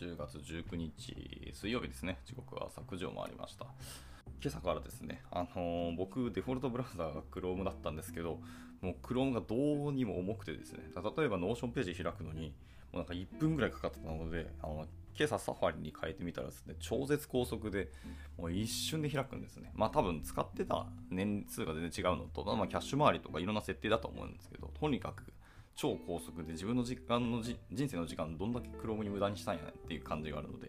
10月19日水曜日ですね。時刻は削除もありました。今朝からですね、あのー、僕、デフォルトブラウザーが Chrome だったんですけど、もう Chrome がどうにも重くてですね、例えば Notion ページ開くのに、もうなんか1分ぐらいかかってたので、あの今朝サファリに変えてみたらですね、超絶高速で、もう一瞬で開くんですね。まあ多分使ってた年数が全然違うのと、まあ、キャッシュ周りとかいろんな設定だと思うんですけど、とにかく超高速で自分の時間の人生の時間どんだけ Chrome に無駄にしたんやねっていう感じがあるので、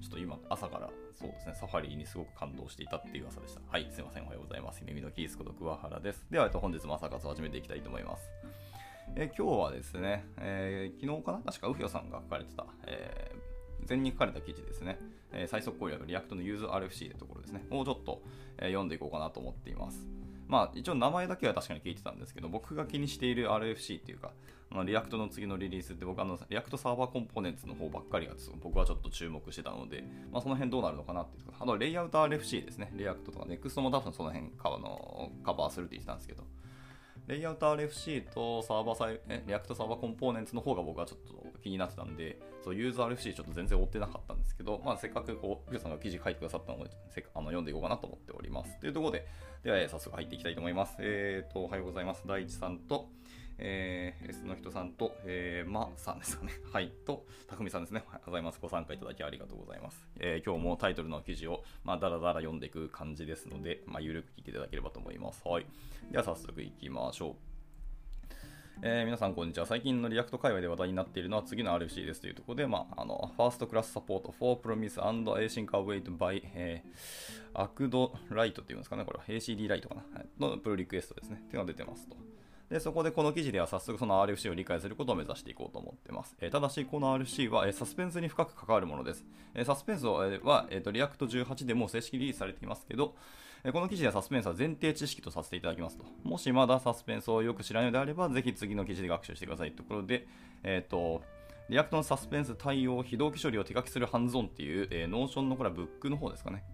ちょっと今、朝からそうですね、 Safari にすごく感動していたっていう朝でした。はい、すいません、おはようございます。ゆめみのキースこと桑原です。では、えっと本日も朝活を始めていきたいと思います。え今日はですね、えー、昨日かな？確か uhyo さんが書かれてた、えー、前に書かれた記事ですね、えー、最速攻略リアクトのユーズ RFC というところですね、をちょっと、えー、読んでいこうかなと思っています。まあ、一応名前だけは確かに聞いてたんですけど、僕が気にしている RFC っていうか、まあ、 React の次のリリースって僕あの、 React Server Components の方ばっかりが僕はちょっと注目してたので、まあ、その辺どうなるのかなっていうあと、 Layout RFC ですね。 React とか Next も多分その辺カバのカバーするって言ってたんですけど、 Layout RFC とサーバーサイえ React Server Components の方が僕はちょっと気になってたんで、そうユーザー RFC ちょっと全然追ってなかったんですけど、まあ、せっかくこう、 uhyo さんが記事書いてくださったので、せあの読んでいこうかなと思っております。というところで、では、早速入っていきたいと思います。えっ、ー、と、おはようございます。大地さんと、えー、S の人さんと、えー、まさんですかね。はい。と、たくみさんですね。おはようございます。ご参加いただきありがとうございます。えー、今日もタイトルの記事を、まあ、だらだら読んでいく感じですので、まあ、ゆるく聞いていただければと思います。はい。では、早速いきましょう。えー、皆さんこんにちは。最近の React 界隈で話題になっているのは次の RFC ですというところで、まあ、あの、 First class support for promise and async await by、えー、 acdlite っていうんですかね、これは ACD ライトかな、のプルリクエストですね。っていうのが出てますと。で、そこでこの記事では早速その RFC を理解することを目指していこうと思っています。えー、ただし、この RFC は、えー、サスペンスに深く関わるものです。えー、サスペンスは、えーはえーと、 React 18でも正式リリースされていますけど、えー、この記事ではサスペンスは前提知識とさせていただきますと。もしまだサスペンスをよく知らないのであれば、ぜひ次の記事で学習してくださいというところで、えっ、ー、と、 React のサスペンス対応、非同期処理を手書きするハンズオンっていう、えー、ノーションのこれはブックの方ですかね。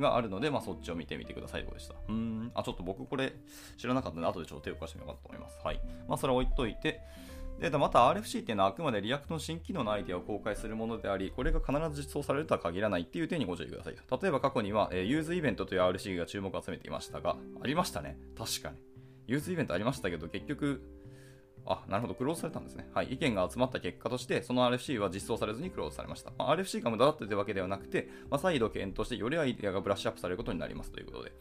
があるので、まあ、そっちを見てみてくださいとでした。うん、あ、ちょっと僕これ知らなかったので、後でちょっと手を貸してみようかと思います。はい。まあ、それ置いといて、で、また RFC っていうのはあくまで React の新機能のアイデアを公開するものであり、これが必ず実装されるとは限らないっていう点にご注意ください。例えば過去には、えー、 useEvent という RFC が注目を集めていましたが、ありましたね。確かに。 useEvent ありましたけど、結局、あ、なるほど、クローズされたんですね。はい。意見が集まった結果として、その RFC は実装されずにクローズされました。まあ、RFC が無駄だったというわけではなくて、まあ、再度検討して、よりアイデアがブラッシュアップされることになりますということで。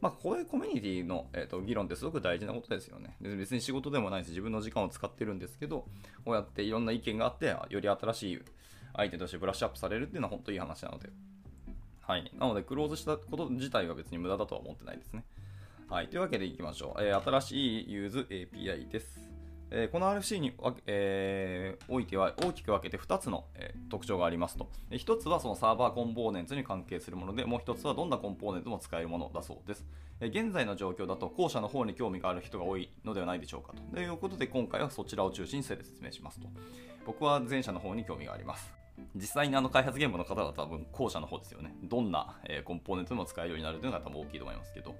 まあ、こういうコミュニティの、えーと、議論ってすごく大事なことですよね。別に仕事でもないし、自分の時間を使ってるんですけど、こうやっていろんな意見があって、より新しいアイデアとしてブラッシュアップされるっていうのは本当にいい話なので。はい。なので、クローズしたこと自体は別に無駄だとは思ってないですね。はい。というわけでいきましょう。えー、新しいユーズ API です。えこの RFC に、えー、おいては大きく分けて2つの、え、特徴がありますと。1つはその Server Components に関係するもので、もう1つはどんな components も使えるものだそうです。え現在の状況だと後者の方に興味がある人が多いのではないでしょうかと。ということで今回はそちらを中心に説明しますと。僕は前者の方に興味があります。実際にあの開発現場の方は多分後者の方ですよね。どんな、えコンポーネントでも使えるようになるというのが多分大きいと思いますけど。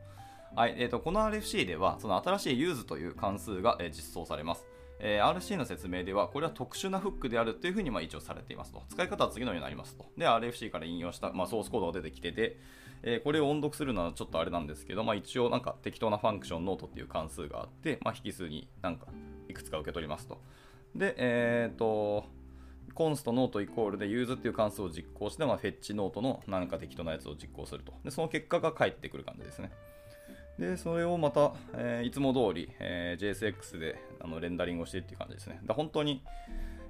はいえーと、この RFC ではその新しい use という関数が、え実装されます。えー、RC の説明では、これは特殊なフックであるというふうにまあ一応されていますと。使い方は次のようになりますと。で、RFC から引用した、まあ、ソースコードが出てきてて、えー、これを音読するのはちょっとあれなんですけど、まあ、一応なんか適当な function Note っていう関数があって、まあ、引数になんかいくつか受け取りますと。で、えっ、ー、と、 const note イコールで use っていう関数を実行して、まあ、 fetchNote の何か適当なやつを実行すると。で、その結果が返ってくる感じですね。で、それをまた、えー、いつも通り、えー、JSX であのレンダリングをしてっていう感じですね。だ本当に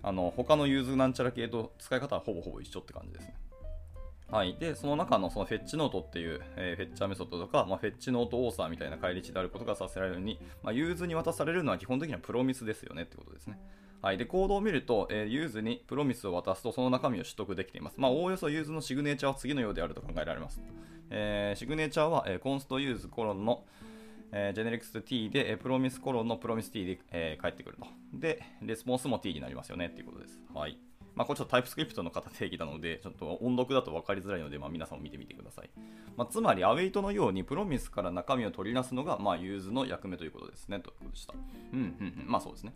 あの他の use なんちゃら系と使い方はほぼほぼ一緒って感じですね。はい。で、その中のその fetchNote っていう、えー、フェッチャーメソッドとか、まあ、 fetchNoteAuthor みたいな返り値であることが察せられるように、まあ、 use に渡されるのは基本的には Promise ですよねってことですね。はい、でコードを見ると、えー、 use に Promise を渡すとその中身を取得できています。まあ、おおよそ use のシグネチャーは次のようであると考えられます。えー、シグネチャーは、えー、 const use コロンの、えー、ジェネリクス T で、えー、 promise コロンの Promise T で、えー、返ってくると。で、レスポンスも t になりますよねっていうことです。はい。まあ、これちょっと TypeScript の型定義なので、ちょっと音読だと分かりづらいので、まあ、皆さんも見てみてください。まあ、つまり、 await のように Promise から中身を取り出すのが、まあ、 use の役目ということですね、ということでした。うん、うん、うん。まあ、そうですね。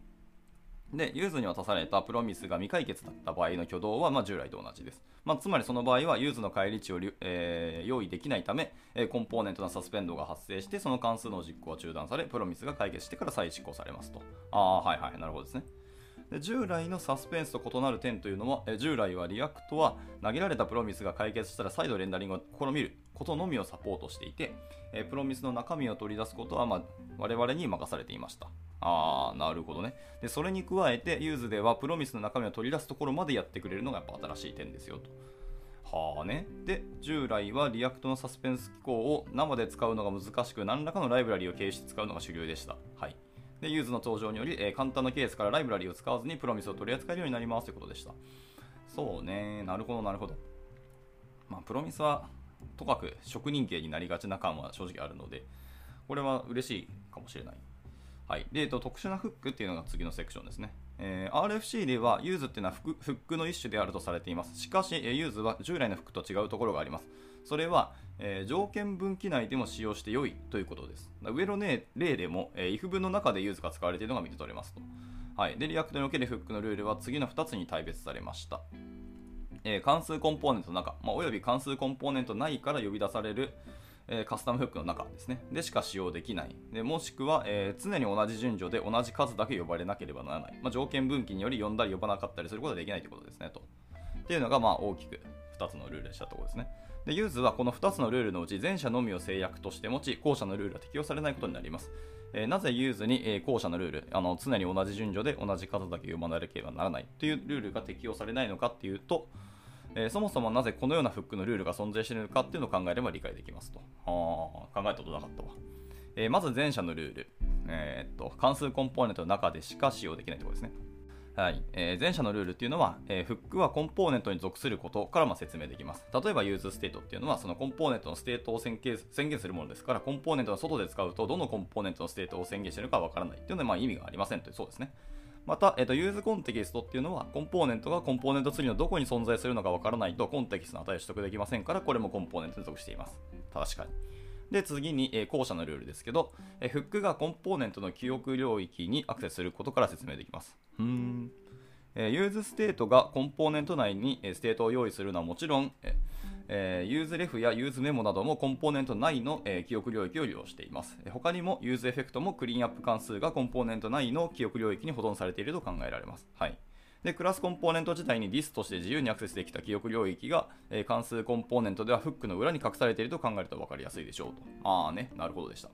で、 use に渡された Promise が未解決だった場合の挙動は、まあ、従来と同じです。まあ、つまりその場合は、 use の返り値を、えー、用意できないため、えコンポーネントのサスペンドが発生して、その関数の実行は中断され、 Promise が解決してから再試行されますと。ああ、はいはい、なるほどですね。で従来のサスペンスと異なる点というのは、え従来は React は投げられた Promise が解決したら再度レンダリングを試みることのみをサポートしていて、え Promise の中身を取り出すことは、まあ、我々に任されていました。あー、なるほどね。で、それに加えて、 use では Promise の中身を取り出すところまでやってくれるのがやっぱ新しい点ですよと。はあね。で、従来は React のサスペンス機構を生で使うのが難しく、何らかのライブラリを経由して使うのが主流でした。はい。で、 use の登場により、えー、簡単なケースからライブラリを使わずに Promise を取り扱えるようになりますということでした。そうね。なるほど、なるほど。まあ、 Promise は、とかく職人芸になりがちな感は正直あるので、これは嬉しいかもしれない。はい。で、えっと、特殊なフックっていうのが次のセクションですね。えー、RFC では use っていうのはフックの一種であるとされています。しかし、 use は従来のフックと違うところがあります。それは、えー、条件分岐内でも使用して良いということです。上の、ね、例でも、えー、if 文の中で use が使われているのが見て取れますと。はい。で、 React におけるフックのルールは次の2つに大別されました。えー、関数コンポーネントの中、まあ、および関数コンポーネント内から呼び出される、えー、カスタムフックの中ですね。でしか使用できない。でもしくは、えー、常に同じ順序で同じ数だけ呼ばれなければならない。まあ、条件分岐により呼んだり呼ばなかったりすることができないということですね。とっていうのが、まあ、大きく2つのルールでしたところですね。で、 use はこの2つのルールのうち前者のみを制約として持ち、後者のルールは適用されないことになります。えー、なぜ use に、えー、後者のルールあの、常に同じ順序で同じ数だけ呼ばなければならないというルールが適用されないのかっていうと、えー、そもそもなぜこのようなフックのルールが存在しているのかっていうのを考えれば理解できますと。あ考えたことなかったわ。えー、まず前者のルール、えー、っと関数コンポーネントの中でしか使用できないところですね。はいえー、前者のルールっていうのは、え、フックはコンポーネントに属することからま説明できます。例えば、 useState っていうのは、そのコンポーネントのステートを宣言宣言するものですから、コンポーネントの外で使うと、どのコンポーネントのステートを宣言してるかわからないっていうので、まあ、意味がありませんという、そうですね。また、えーと、 useContext っていうのは、コンポーネントがコンポーネントツリーのどこに存在するのかわからないと、コンテキストの値を取得できませんから、これもコンポーネントに属しています。確かに。で、次に、えー、後者のルールですけど、えー、フックがコンポーネントの記憶領域にアクセスすることから説明できます。うん。えー、 useState がコンポーネント内に、えステートを用意するのはもちろん、ええー、 useRef や useMemo などもコンポーネント内の、えー、記憶領域を利用しています。え他にも useEffect もクリーンアップ関数がコンポーネント内の記憶領域に保存されていると考えられます。はい。で、クラスコンポーネント自体にディスとして自由にアクセスできた記憶領域が、えー、関数コンポーネントではフックの裏に隠されていると考えると分かりやすいでしょうと。ああね、なるほどでした。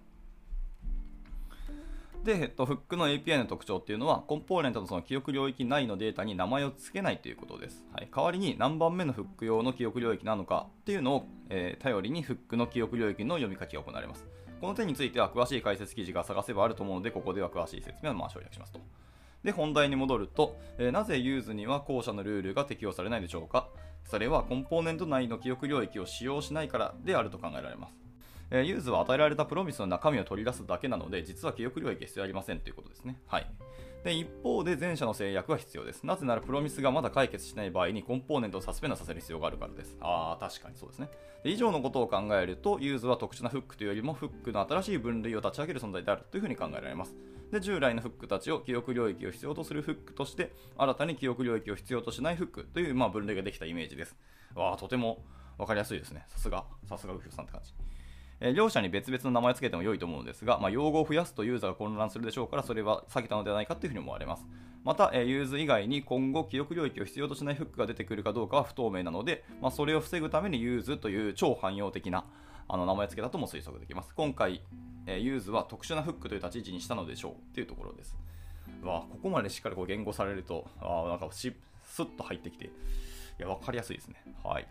で、えっと、フックの API の特徴っていうのは、コンポーネントのその記憶領域内のデータに名前を付けないということです。はい、代わりに何番目のフック用の記憶領域なのかっていうのを、えー、頼りにフックの記憶領域の読み書きが行われます。この点については詳しい解説記事が探せばあると思うので、ここでは詳しい説明はまあ省略しますと。で、本題に戻ると、えー、なぜ use には後者のルールが適用されないでしょうかそれはコンポーネント内の記憶領域を使用しないからであると考えられます。え use は与えられた Promise の中身を取り出すだけなので、実は記憶領域は必要ありませんということですね。はい。で、一方で前者の制約は必要です。なぜなら Promise がまだ解決しない場合にコンポーネントをサスペンドさせる必要があるからです。ああ、確かにそうですね。で以上のことを考えると、 use は特殊なフックというよりもフックの新しい分類を立ち上げる存在であるというふうに考えられます。で、従来のフックたちを記憶領域を必要とするフックとして、新たに記憶領域を必要としないフックという、まあ、分類ができたイメージです。わあ、とても分かりやすいですね。さすが、さすが uhyo さんって感じ。え両者に別々の名前を付けても良いと思うのですが、まあ、用語を増やすとユーザーが混乱するでしょうから、それは避けたのではないかというふうに思われます。また、え use 以外に今後記憶領域を必要としないフックが出てくるかどうかは不透明なので、まあ、それを防ぐために use という超汎用的なあの名前付けたとも推測できます。今回、え use は特殊なフックという立ち位置にしたのでしょうというところです。わここまでしっかりこう言語されると、あなんかしスッと入ってきて、いや、分かりやすいですね。はい。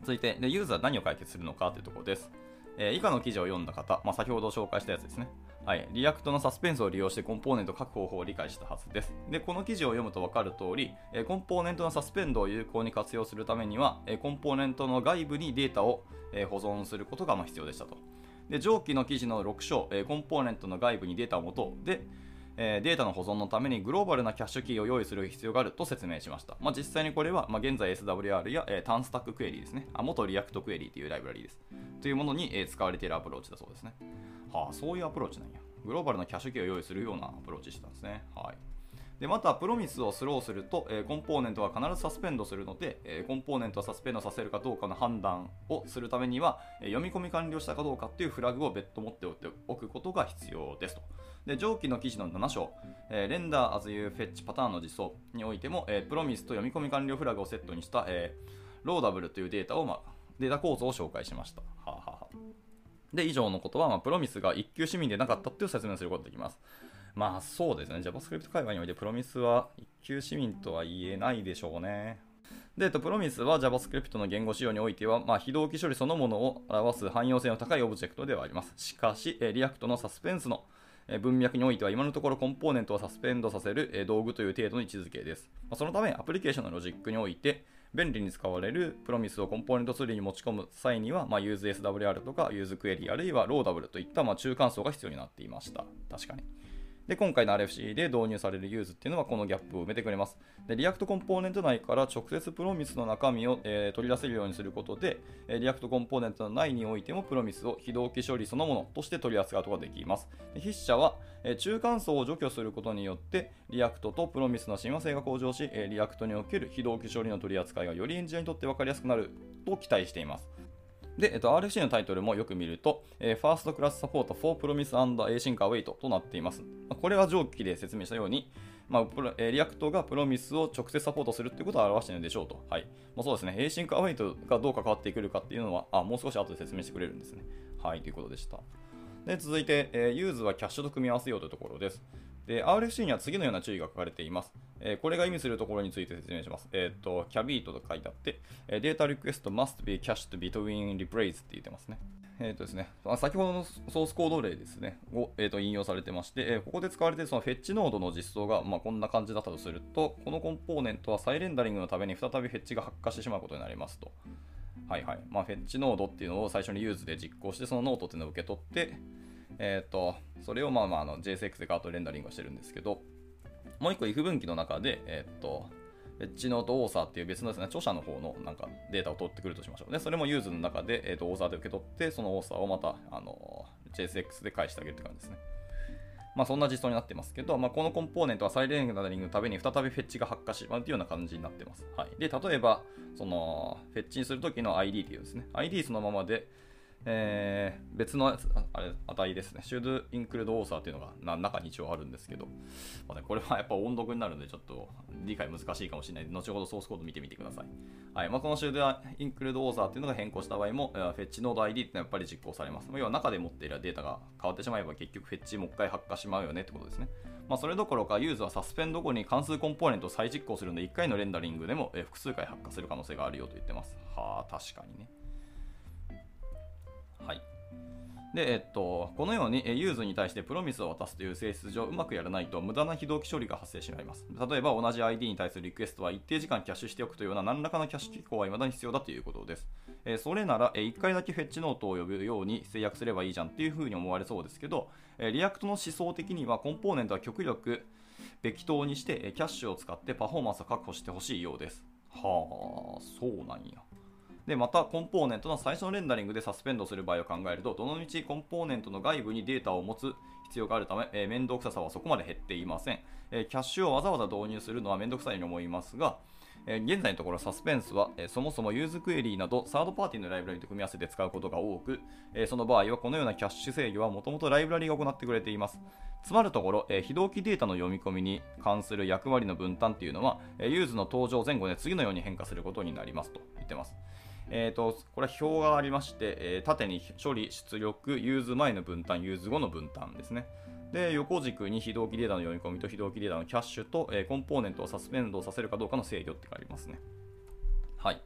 続いてで、 use は何を解決するのかというところです。えー、以下の記事を読んだ方、まあ、先ほど紹介したやつですね。はい、 React のサスペンスを利用してコンポーネントを書く方法を理解したはずです。で、この記事を読むと分かる通り、えー、コンポーネントのサスペンドを有効に活用するためには、えー、コンポーネントの外部にデータを、え保存することがま必要でしたと。で、上記の記事の6章、えコンポーネントの外部にデータを持つ。で、えデータの保存のためにグローバルなキャッシュキーを用意する必要があると説明しました。まあ、実際にこれは、まあ、現在 SWR や、えー、 TanStack Query ですね。あ元 React Query というライブラリーです。というものに、えー、使われているアプローチだそうですね。はあ、そういうアプローチなんや。グローバルなキャッシュキーを用意するようなアプローチしてたんですね。はい。でまた、プロミスをスローすると、えー、コンポーネントは必ずサスペンドするので、えー、コンポーネントをサスペンドさせるかどうかの判断をするためには、えー、読み込み完了したかどうかっていうフラグを別途持っておくことが必要ですと。で上記の記事の7章、えー、 render as you fetch パターンの実装においても、えー、プロミスと読み込み完了フラグをセットにした、えー、 Loadable というデータを、まあ、データ構造を紹介しました。はははで、以上のことは、まあ、プロミスが一級市民でなかったっていう説明をすることができます。まあそうですね、JavaScript 界隈においてプロミスは一級市民とは言えないでしょうね。で、プロミスは JavaScript の言語仕様においては、まあ、非同期処理そのものを表す汎用性の高いオブジェクトではあります。しかし、 React のサスペンスの文脈においては今のところコンポーネントをサスペンドさせる道具という程度の位置づけです。そのためアプリケーションのロジックにおいて便利に使われるプロミスをコンポーネントツリーに持ち込む際には、まあ、 useSWR とか useQuery あるいは Loadable といったま中間層が必要になっていました。確かに。で、今回の RFC で導入される use っていうのはこのギャップを埋めてくれます。で、 React コンポーネント内から直接プロミスの中身を、えー、取り出せるようにすることで、え React コンポーネントの内においてもプロミスを非同期処理そのものとして取り扱うことができます。で筆者は、え中間層を除去することによって、 React とプロミスの親和性が向上し、え React における非同期処理の取り扱いがよりエンジニアにとって分かりやすくなると期待しています。で、えっと、RFC のタイトルもよく見ると、えー、First Class Support for Promise and Async Await となっています。これは上記で説明したように、まあ、えー、 React がプロミスを直接サポートするということを表しているのでしょうと。はい。まあ、そうですね。Async Await がどう関わってくるかっていうのは、あ、もう少し後で説明してくれるんですね。はい、ということでした。で、続いて、えー、 use はキャッシュと組み合わせようというところです。で、RFC には次のような注意が書かれています。えー、これが意味するところについて説明します。えっ、ー、と、 Caveat と書いてあって、えー、 Data requests must be cached between replays って言ってますね。えっ、とですね、先ほどのソースコード例ですね、を、えー、と引用されてまして、えここで使われているその fetchNote の実装が、まあ、こんな感じだったとすると、このコンポーネントは再レンダリングのために再びフェッチが発火してしまうことになりますと。はいはい。まあ、 fetchNote っていうのを最初に use で実行して、そのノートっていうのを受け取って、えっ、ー、と、それをまあまああの JSX でガーッとレンダリングをしてるんですけど、もう一個 if 分岐の中で、えっ、ー、と、 fetchNoteAuthor っていう別のですね、著者の方のなんかデータを取ってくるとしましょう。で、それも use の中で、えーと、オーサーで受け取って、そのオーサーをまた、あの JSX で返してあげるって感じですね。まあそんな実装になってますけど、まあ、このコンポーネントは再レンダリングのために再びフェッチが発火しまうというような感じになってます。はい。で、例えば、その、フェッチにするときの ID っていうですね、ID そのままで、えー、別のあれ値ですね、should include author っていうのが中に一応あるんですけど、まあね、これはやっぱ音読になるんでちょっと理解難しいかもしれないので、後ほどソースコード見てみてください。はいまあ、この should include author っていうのが変更した場合も、 fetchNote ID ってのはやっぱり実行されます。要は中で持っているデータが変わってしまえば結局フェッチもう一回発火しまうよねってことですね。まあ、それどころか use はサスペンド後に関数コンポーネントを再実行するので1回のレンダリングでも複数回発火する可能性があるよと言ってます。はあ、確かにね。はい。で、えっと、このように use に対してプロミスを渡すという性質上うまくやらないと無駄な非同期処理が発生してしまいます。例えば同じ ID に対するリクエストは一定時間キャッシュしておくというような何らかのキャッシュ機構は未だに必要だということです。えそれなら、え1回だけ fetchNote を呼ぶように制約すればいいじゃんっていうふうに思われそうですけど、え React の思想的にはコンポーネントは極力冪等にしてキャッシュを使ってパフォーマンスを確保してほしいようです。はあ、そうなんや。で、また、コンポーネントの最初のレンダリングでサスペンドする場合を考えると、どのみちコンポーネントの外部にデータを持つ必要があるため、えー、面倒くささはそこまで減っていません。えー、キャッシュをわざわざ導入するのは面倒くさいように思いますが、えー、現在のところサスペンスは、え、そもそも useQuery などサードパーティーのライブラリと組み合わせて使うことが多く、え、その場合はこのようなキャッシュ制御はもともとライブラリが行ってくれています。つまるところ、え、非同期データの読み込みに関する役割の分担というのは、え、 use の登場前後で次のように変化することになりますと言ってます。えーと、これは表がありまして、えー、縦に処理、出力、 use 前の分担、 use 後の分担ですね。で、横軸に非同期データの読み込みと非同期データのキャッシュと、えー、コンポーネントをサスペンドさせるかどうかの制御ってありますね。はい。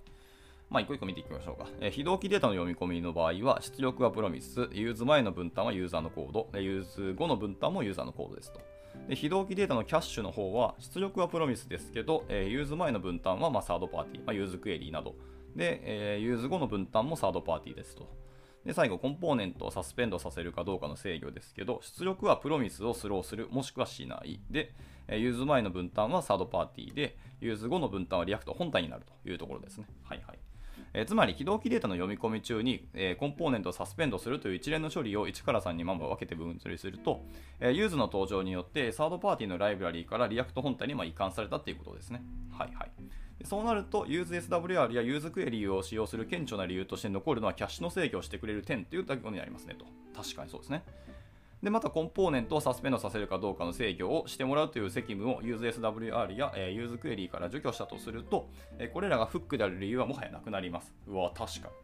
まあ、一個一個見ていきましょうか。えー、非同期データの読み込みの場合は、出力はプロミス、 use 前の分担はユーザーのコード、 use 後の分担もユーザーのコードですと。で非同期データのキャッシュの方は、出力はプロミスですけど、えー、 use 前の分担はまあサードパーティー、まあ、 useQuery など、で、えー、 use 後の分担もサードパーティーですと。で、最後、コンポーネントをサスペンドさせるかどうかの制御ですけど、出力はプロミスをスローする、もしくはしない。で、 use 前の分担はサードパーティーで、 use 後の分担は React 本体になるというところですね。はいはい。えー、つまり、非同期データの読み込み中に、えー、コンポーネントをサスペンドするという一連の処理を1から3にまま分けて分類すると、えー、 use の登場によって、サードパーティーのライブラリーから React 本体にま移管されたということですね。はいはい。そうなると、UseSWR や useQuery を使用する顕著な理由として残るのはキャッシュの制御をしてくれる点というだけになりますねと。確かにそうですね。で、またコンポーネントをサスペンドさせるかどうかの制御をしてもらうという責務を UseSWR や、えー、UseQuery から除去したとすると、え、これらがフックである理由はもはやなくなります。うわ、確かに。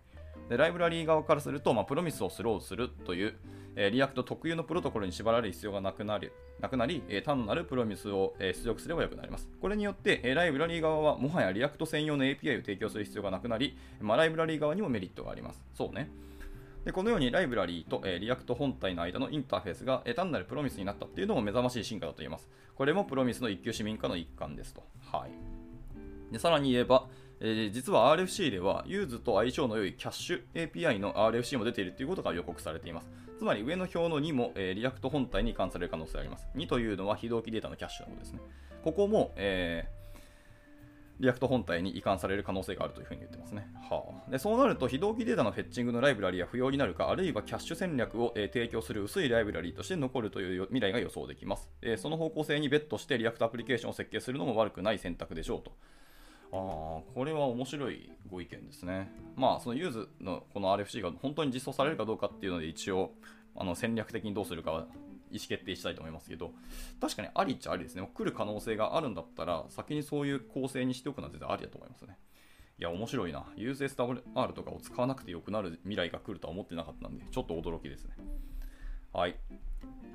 で、ライブラリー側からすると、まあ、プロミスをスローするという、えー、 React 特有のプロトコルに縛られる必要がなくなり、なくなりえー、単なるプロミスを、えー、出力すればよくなります。これによって、えー、ライブラリー側はもはや React 専用の API を提供する必要がなくなり、まあ、ライブラリー側にもメリットがあります。そうね。でこのようにライブラリーと、えー、 React 本体の間のインターフェースが、えー、単なるプロミスになったっていうのも目覚ましい進化だと言えます。これもプロミスの一級市民化の一環ですと。はい。でさらに言えば、え、実は RFC では、 use と相性の良いキャッシュ API の RFC も出ているということが予告されています。つまり上の表の2も、えー、 React 本体に移管される可能性があります。2というのは非同期データのキャッシュのことですね。ここも、えー React 本体に移管される可能性があるというふうに言ってますね。はあ、でそうなると、非同期データのフェッチングのライブラリは不要になるか、あるいはキャッシュ戦略を、えー、提供する薄いライブラリとして残るという未来が予想できます。えー、その方向性にベットして React アプリケーションを設計するのも悪くない選択でしょうと。あこれは面白いご意見ですね。まあ、その use のこの RFC が本当に実装されるかどうかっていうので、一応あの戦略的にどうするかは意思決定したいと思いますけど、確かにありっちゃありですね。来る可能性があるんだったら、先にそういう構成にしておくのは全然ありだと思いますね。いや、面白いな。UseSWR とかを使わなくてよくなる未来が来るとは思ってなかったんで、ちょっと驚きですね。はい。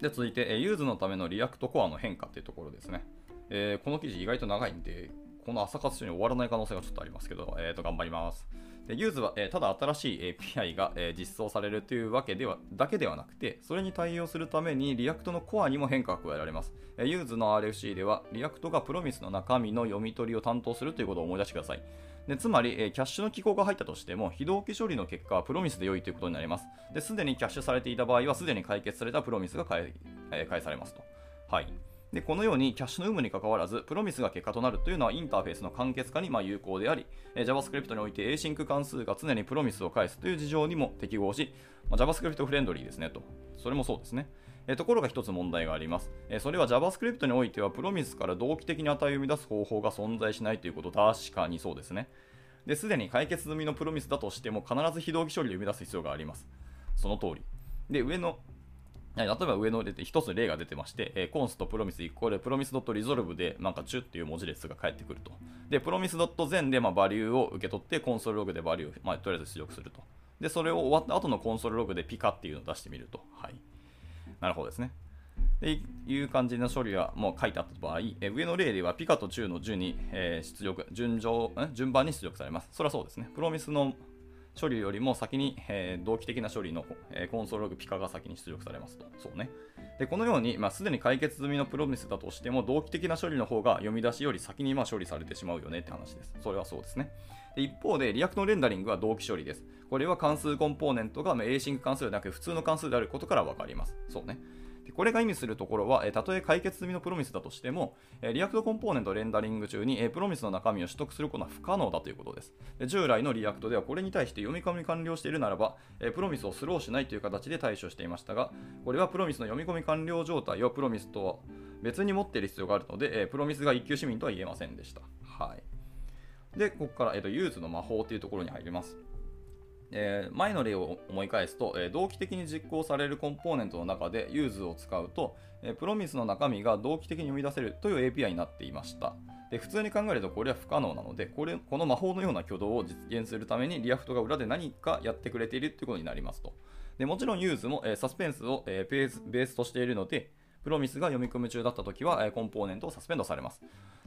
で、続いて、 use のための React コアの変化っていうところですね。えー、この記事意外と長いんで、この朝活中に終わらない可能性がちょっとありますけど、えー、と頑張ります。で use は、えー、ただ新しい API が、えー、実装されるというわけではだけではなくて、それに対応するために React のコアにも変化が加えられます。えー、 use の RFC では、 React がプロミスの中身の読み取りを担当するということを思い出してください。でつまり、えー、キャッシュの機構が入ったとしても、非同期処理の結果はプロミスで良いということになります。すでにキャッシュされていた場合は、すでに解決されたプロミスが返,、えー、返されますと。はい。でこのようにキャッシュの有無にかかわらず、プロミスが結果となるというのはインターフェースの簡潔化にま有効であり、え JavaScript において Async 関数が常にプロミスを返すという事情にも適合し、ま JavaScript フレンドリーですねと。それもそうですね。えところが一つ問題があります。えそれは JavaScript においてはプロミスから同期的に値を生み出す方法が存在しないということ、確かにそうですね。で、すでに解決済みのプロミスだとしても必ず非同期処理で生み出す必要があります。その通り。で、上の例えば上の出て一つ例が出てまして、えー、コンストプロミスイコールプロミスドットリゾルブでなんかチュっていう文字列が返ってくると。で、プロミスドット全でまあバリューを受け取ってコンソールログでバリューを、まあ、とりあえず出力すると。で、それを終わった後のコンソールログでピカっていうのを出してみると。はい。なるほどですね。でいう感じの処理がもう書いてあった場合、え上の例ではピカと中の順に、えー、出力順序順番に出力されます。それはそうですね。プロミスの処理よりも先に、えー、同期的な処理の、えー、コンソールログピカが先に出力されますと。そうね。で、このように、まあ、すでに解決済みのプロミスだとしても、同期的な処理の方が読み出しより先にまあ処理されてしまうよねって話です。それはそうですね。で一方で、 React のレンダリングは同期処理です。これは関数コンポーネントが、まあ、 async 関数ではなく普通の関数であることからわかります。そうね。でこれが意味するところは、えたとえ解決済みのプロミスだとしても、え React コンポーネントレンダリング中に、えプロミスの中身を取得することは不可能だということです。で従来の React ではこれに対して読み込み完了しているならば、えプロミスをスローしないという形で対処していましたが、これはプロミスの読み込み完了状態をプロミスとは別に持っている必要があるので、えプロミスが一級市民とは言えませんでした。はい。で、ここから、えーと、 use の魔法というところに入ります。えー、前の例を思い返すと、えー、同期的に実行されるコンポーネントの中で use を使うと、えー、プロミスの中身が同期的に読み出せるという API になっていました。で普通に考えるとこれは不可能なのでこれ、この魔法のような挙動を実現するために React が裏で何かやってくれているということになりますと。でもちろん use も、えサスペンスを、えベースベースとしているので、プロミスが読み込み中だったときは、えコンポーネントをサスペンドされます。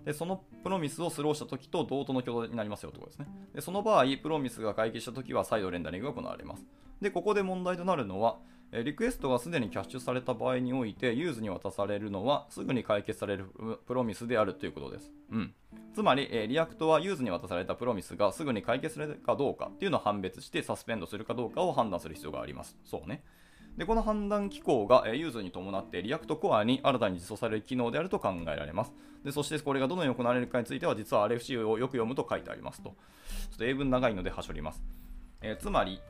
で、そのプロミスをスローしたときと同等の挙動になりますよということですね。で、その場合、プロミスが解決したときは再度レンダリングが行われます。で、ここで問題となるのは、リクエストがすでにキャッシュされた場合において、 use に渡されるのは、すぐに解決されるプロミスであるということです。うん。つまり、 React は use に渡されたプロミスがすぐに解決されるかどうかっていうのを判別して、サスペンドするかどうかを判断する必要があります。そうね。でこの判断機構が、 use に伴って React コアに新たに実装される機能であると考えられます。でそしてこれがどのように行われるかについては実は RFC をよく読むと書いてありますと。ちょっと英文長いのではしょります、えー、つまり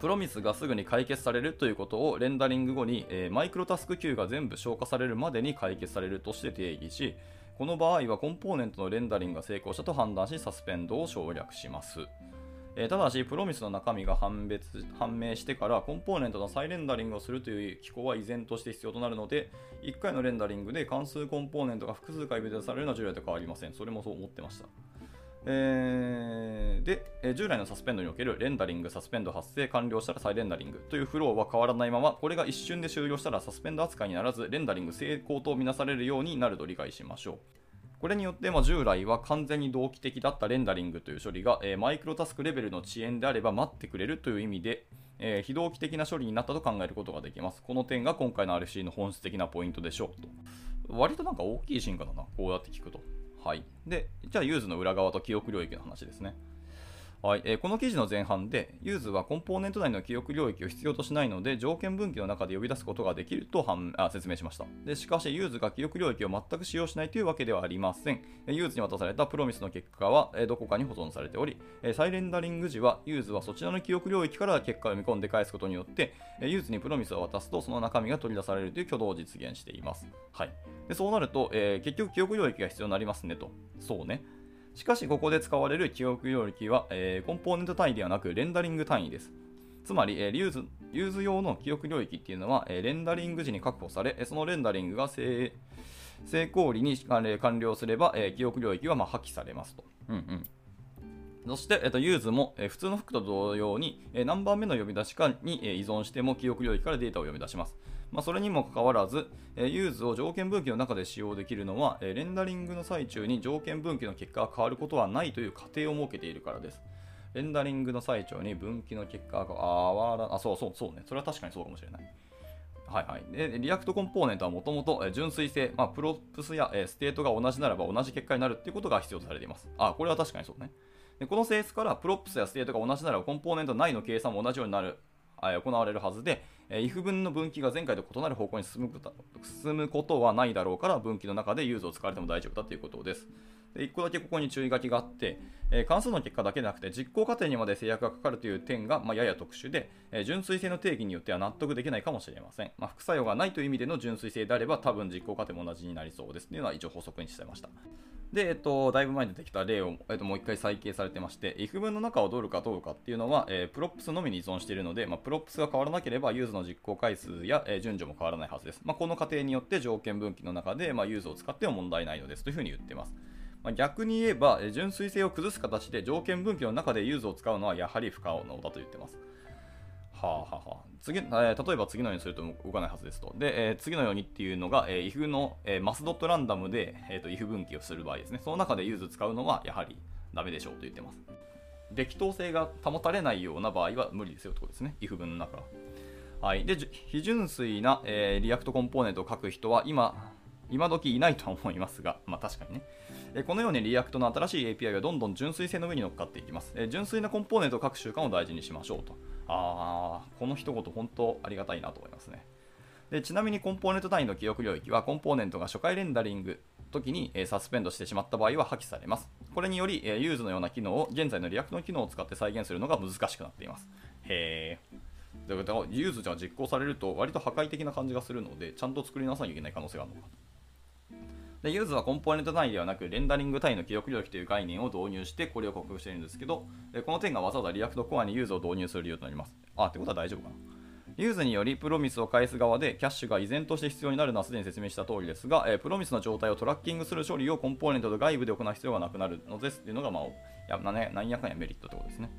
プロミスがすぐに解決されるということをレンダリング後に、えー、マイクロタスク Q が全部消化されるまでに解決されるとして定義しこの場合はコンポーネントのレンダリングが成功したと判断しサスペンドを省略します。えー、ただし、プロミスの中身が判別判明してから、コンポーネントの再レンダリングをするという機構は依然として必要となるので、1回のレンダリングで関数コンポーネントが複数回呼び出されるのは従来と変わりません。それもそう思ってました。えー、で、え従来のサスペンドにおけるレンダリング、サスペンド発生完了したら再レンダリングというフローは変わらないまま、これが一瞬で終了したらサスペンド扱いにならず、レンダリング成功とみなされるようになると理解しましょう。これによって、ま、従来は完全に同期的だったレンダリングという処理が、え、マイクロタスクレベルの遅延であれば待ってくれるという意味で、え、非同期的な処理になったと考えることができます。この点が今回の RC の本質的なポイントでしょうと。割となんか大きい進化だな、こうやって聞くと。はい。で、じゃあ use の裏側と記憶領域の話ですね。はいえー、この記事の前半で、 use はコンポーネント内の記憶領域を必要としないので、条件分岐の中で呼び出すことができるとあ説明しましたで。しかし、 use が記憶領域を全く使用しないというわけではありません。 use に渡されたプロミスの結果は、えー、どこかに保存されており、え再レンダリング時は、 use はそちらの記憶領域から結果を読み込んで返すことによって、え use にプロミスを渡すと、その中身が取り出されるという挙動を実現しています。はい、でそうなると、えー、結局記憶領域が必要になりますねと。そうね。しかしここで使われる記憶領域は、えー、コンポーネント単位ではなくレンダリング単位です。つまり、えー、 use use 用の記憶領域っていうのは、えー、レンダリング時に確保され、そのレンダリングが成功裏に完了すれば、えー、記憶領域はまあ破棄されますと。うんうんそして、えっと、 use も、え、普通のフックと同様に、え、何番目の呼び出しかに、え、依存しても記憶領域からデータを読み出します。まあ、それにもかかわらず、え、 use を条件分岐の中で使用できるのは、え、レンダリングの最中に条件分岐の結果が変わることはないという仮定を設けているからです。レンダリングの最中に分岐の結果が変わらあ、そうそうそうね。それは確かにそうかもしれない。はいはい。で、 React コンポーネントはもともと純粋性、まあ、 props や state が同じならば同じ結果になるっていうことが必要とされています。あ、これは確かにそうね。でこの性質から props や state が同じならコンポーネント内の計算も同じようになる行われるはずで、if 分の分岐が前回と異なる方向に進む進むことはないだろうから分岐の中で use を使われても大丈夫だということです。で1個だけここに注意書きがあって、え関数の結果だけでなくて実行過程にまで制約がかかるという点が、ま、やや特殊で、え純粋性の定義によっては納得できないかもしれません。まあ、副作用がないという意味での純粋性であれば多分実行過程も同じになりそうですというのは一応補足にしてました。で、えっと、だいぶ前に出てきた例を、えっと、もう一回再掲されてまして、if 文の中を通るかどうかっていうのは、えー、 props のみに依存しているので、まあ、 props が変わらなければ、 use の実行回数や、えー、順序も変わらないはずです。まあ、この仮定によって条件分岐の中で、まあ、 use を使っても問題ないのですというふうに言っています。まあ、逆に言えば、純粋性を崩す形で条件分岐の中で use を使うのはやはり不可能だと言ってます。はあはあはあ、次、えー、例えば次のようにすると動かないはずですと。で、えー、次のようにっていうのが、えー、if の、えー、 Math.random で、えーと、if 分岐をする場合ですね。その中で use 使うのはやはりダメでしょうと言ってます。で、冪等性が保たれないような場合は無理ですよってことですね。if 文の中は。はい。で、非純粋な、えー、 React コンポーネントを書く人は今、今時いないとは思いますが、まあ確かにね。えこのように React の新しい API がどんどん純粋性の上に乗っかっていきます。え純粋なコンポーネントを書く習慣を大事にしましょうと。あー、この一言本当ありがたいなと思いますね。でちなみにコンポーネント単位の記憶領域はコンポーネントが初回レンダリング時に、え suspend してしまった場合は破棄されます。これにより、え use のような機能を現在の React の機能を使って再現するのが難しくなっています。へー。だから use じゃ実行されると割と破壊的な感じがするのでちゃんと作り直さなきゃいけない可能性があるのか。で、 use はコンポーネント単位ではなく、レンダリング単位の記憶領域という概念を導入して、これを克服しているんですけど、この点がわざわざ React コアに use を導入する理由となります。あ、ってことは大丈夫かな。 use により Promise を返す側でキャッシュが依然として必要になるのはすでに説明した通りですが、え Promise の状態をトラッキングする処理をコンポーネントと外部で行う必要がなくなるのですっていうのが、まあ、やなんやかんやメリットってことですね。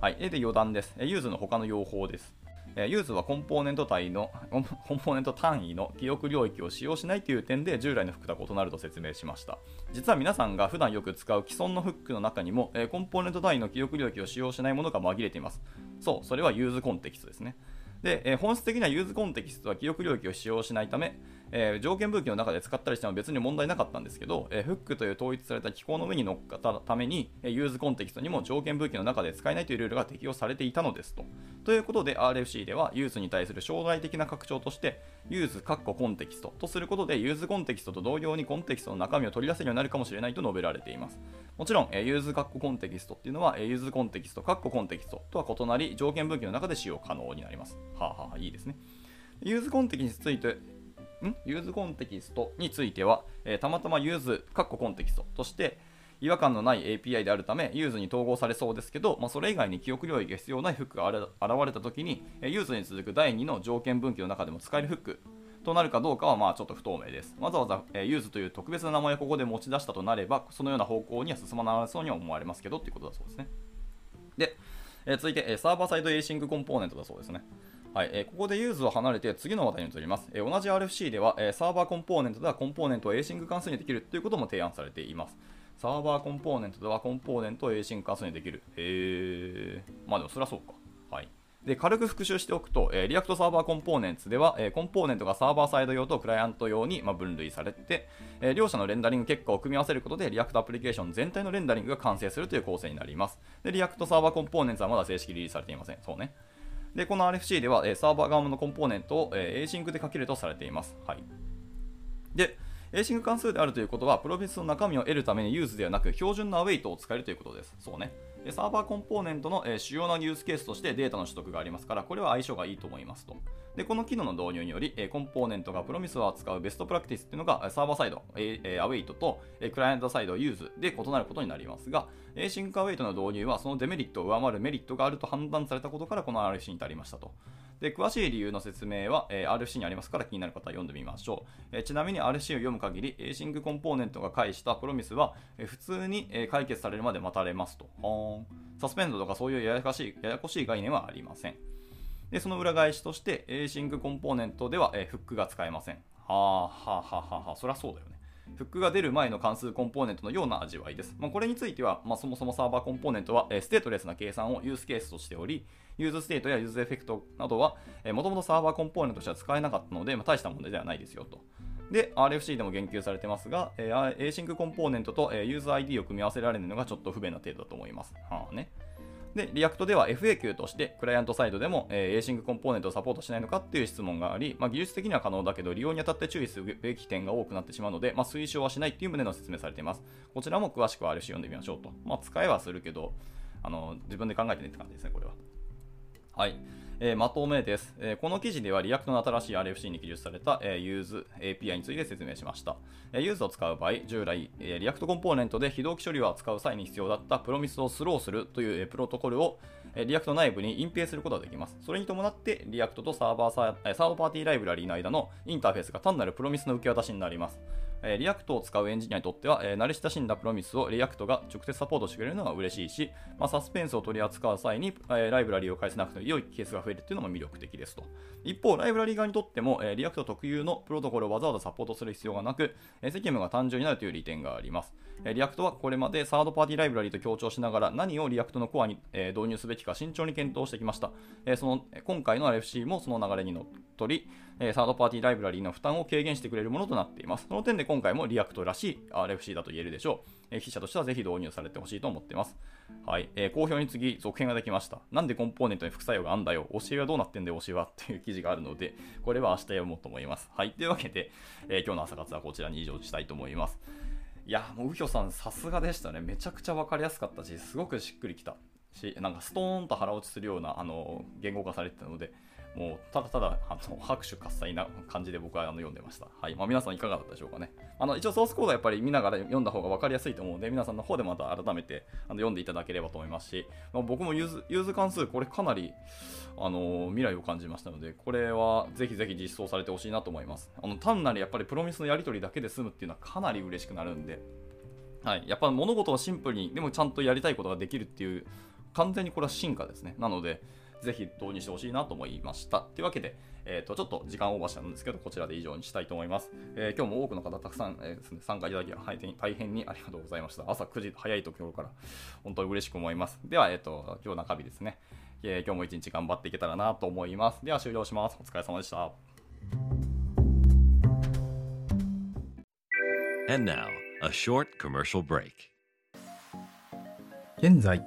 はい。で、余談です。 use の他の用法です。 use はコンポーネント単のコンポーネント単位の記憶領域を使用しないという点で従来のフックとは異なると説明しました。実は皆さんが普段よく使う既存のフックの中にもコンポーネント単位の記憶領域を使用しないものが紛れています。そうそれは useContext ですね。で、本質的には useContext は記憶領域を使用しないため、えー、条件分岐の中で使ったりしても別に問題なかったんですけど、えー、フックという統一された機構の上に乗っかったために、えー、 useContext にも条件分岐の中で使えないというルールが適用されていたのですと。ということで RFC ではユーズに対する将来的な拡張として use カッコ Context とすることで useContext と同様に Context の中身を取り出せるようになるかもしれないと述べられています。もちろん、えー、 use カッコ Context っていうのは、えー、 useContext カッコ Context とは異なり条件分岐の中で使用可能になります。はあ、はあ、いいですね。 useContext についてん？ useContext については、えー、たまたま use、カッコ Context として、違和感のない API であるため、 use に統合されそうですけど、まあ、それ以外に記憶領域が必要ないフックが現れたときに、 use に続く第2の条件分岐の中でも使えるフックとなるかどうかはまあちょっと不透明です。わざわざ、え use という特別な名前をここで持ち出したとなれば、そのような方向には進まなそうには思われますけどっていうことだそうですね。で、え続いて、えサーバーサイド async コンポーネントだそうですね。はいえ、ここで use を離れて次の話題に移ります、え、同じ RFC では、え、サーバーコンポーネントではコンポーネントを async 関数にできるということも提案されています。サーバーコンポーネントではコンポーネントを async 関数にできる。へえまあでもそりゃそうか。はい。で軽く復習しておくと、えー、 React Server Components では、えー、コンポーネントがサーバーサイド用とクライアント用に、まあ、分類されて、えー、両者のレンダリング結果を組み合わせることで React アプリケーション全体のレンダリングが完成するという構成になります。で React Server Components はまだ正式リリースされていません。そうね。で、この RFC では、えサーバー側のコンポーネントを、え Async で書けるとされています。はい。で、 async 関数であるということは、 Promise の中身を得るために use ではなく、標準の await を使えるということです。そうね。サーバーコンポーネントの、主要なユースケースとしてデータの取得がありますから、これは相性がいいと思いますと。で、この機能の導入により、コンポーネントが Promise を扱うベストプラクティスっていうのが、サーバーサイド、えー、 await と、クライアントサイド use で異なることになりますが、 async await の導入はそのデメリットを上回るメリットがあると判断されたことから、この RFC に至りましたと。で詳しい理由の説明は、えー、RC にありますから気になる方は読んでみましょう、えー、ちなみに RFC を読む限り async コンポーネントが返した Promise は、えー、普通に、え解決されるまで待たれますと。suspend とかそういうややこしいややこしい概念はありません。でその裏返しとして async コンポーネントでは、えフックが使えません。はあはあはあはあそりゃそうだよね。フックが出る前の関数コンポーネントのような味わいです。まあ、これについては、まあ、そもそもサーバーコンポーネントは、えステートレスな計算をユースケースとしており、 useState や useEffect などは、もともとサーバーコンポーネントとしては使えなかったので、まあ、大した問題ではないですよと。で、RFC でも言及されてますが、えー、Async コンポーネントと、えー、ユーザー ID を組み合わせられるのがちょっと不便な程度だと思います。はあね。で、 React では FAQ として、クライアントサイドでも、えー、Async コンポーネントをサポートしないのかっていう質問があり、まあ、技術的には可能だけど、利用にあたって注意すべき点が多くなってしまうので、まあ、推奨はしないっていう旨の説明されています。こちらも詳しくは RC 読んでみましょうと。まあ、使えはするけど、あの自分で考えてねって感じですね、これは。はい。えー、まとめです、えー、この記事では React の新しい RFC に記述された、えー、 use API について説明しました。えー、 use を使う場合、従来、えー、 React コンポーネントで非同期処理を扱う際に必要だった Promise を throw するという、えー、プロトコルを、えー、 React 内部に隠蔽することができます。それに伴って、 React とサーバーサーサードパーティーライブラリーの間のインターフェースが単なる Promise の受け渡しになります。え React を使うエンジニアにとっては、え慣れ親しんだ Promise を React が直接サポートしてくれるのが嬉しいし、まあ、サスペンスを取り扱う際に、えライブラリーを介さなくても良いケースが増えるというのも魅力的ですと。一方、ライブラリー側にとっても、え React 特有のプロトコルをわざわざサポートする必要がなく、え責務が単純になるという利点があります。え React はこれまでサードパーティーライブラリーと協調しながら何を React のコアに、え導入すべきか慎重に検討してきました。えその今回の RFC もその流れにのっとり、えサードパーティーライブラリーの負担を軽減してくれるものとなっています。その点で今回も React らしい RFC だと言えるでしょう。えー、筆者としてはぜひ導入されてほしいと思っています。はい。えー、好評につき、続編ができました。なんでコンポーネントに副作用があんだよ。教えはどうなってんだよ、教えは。っていう記事があるので、これは明日読もうと思います。はい。というわけで、えー、今日の朝活はこちらに以上したいと思います。いや、もう、うひょさん、さすがでしたね。めちゃくちゃ分かりやすかったし、すごくしっくりきたし、なんかストーンと腹落ちするような、あの、言語化されてたので、もうただただあの拍手喝采な感じで僕はあの読んでました。はいまあ、皆さんいかがだったでしょうかね。あの一応ソースコードはやっぱり見ながら読んだ方が分かりやすいと思うので、皆さんの方でまた改めてあの読んでいただければと思いますし、まあ、僕も use use 関数、これかなりあの未来を感じましたので、これはぜひぜひ実装されてほしいなと思います。あの単なるやっぱり Promise のやり取りだけで済むっていうのはかなり嬉しくなるんで、はい、やっぱ物事をシンプルに、でもちゃんとやりたいことができるっていう、完全にこれは進化ですね。なので、ぜひ導入してほしいなと思いました。というわけで、えー、とちょっと時間オーバーしたんですけど、こちらで以上にしたいと思います。えー、今日も多くの方たくさん、えー参加いただき大変にありがとうございました。朝9時早いところから本当に嬉しく思います。では、えーと、今日中日ですね、えー、今日も一日頑張っていけたらなと思います。では終了します。お疲れ様でした。And now, a short commercial break. 現在、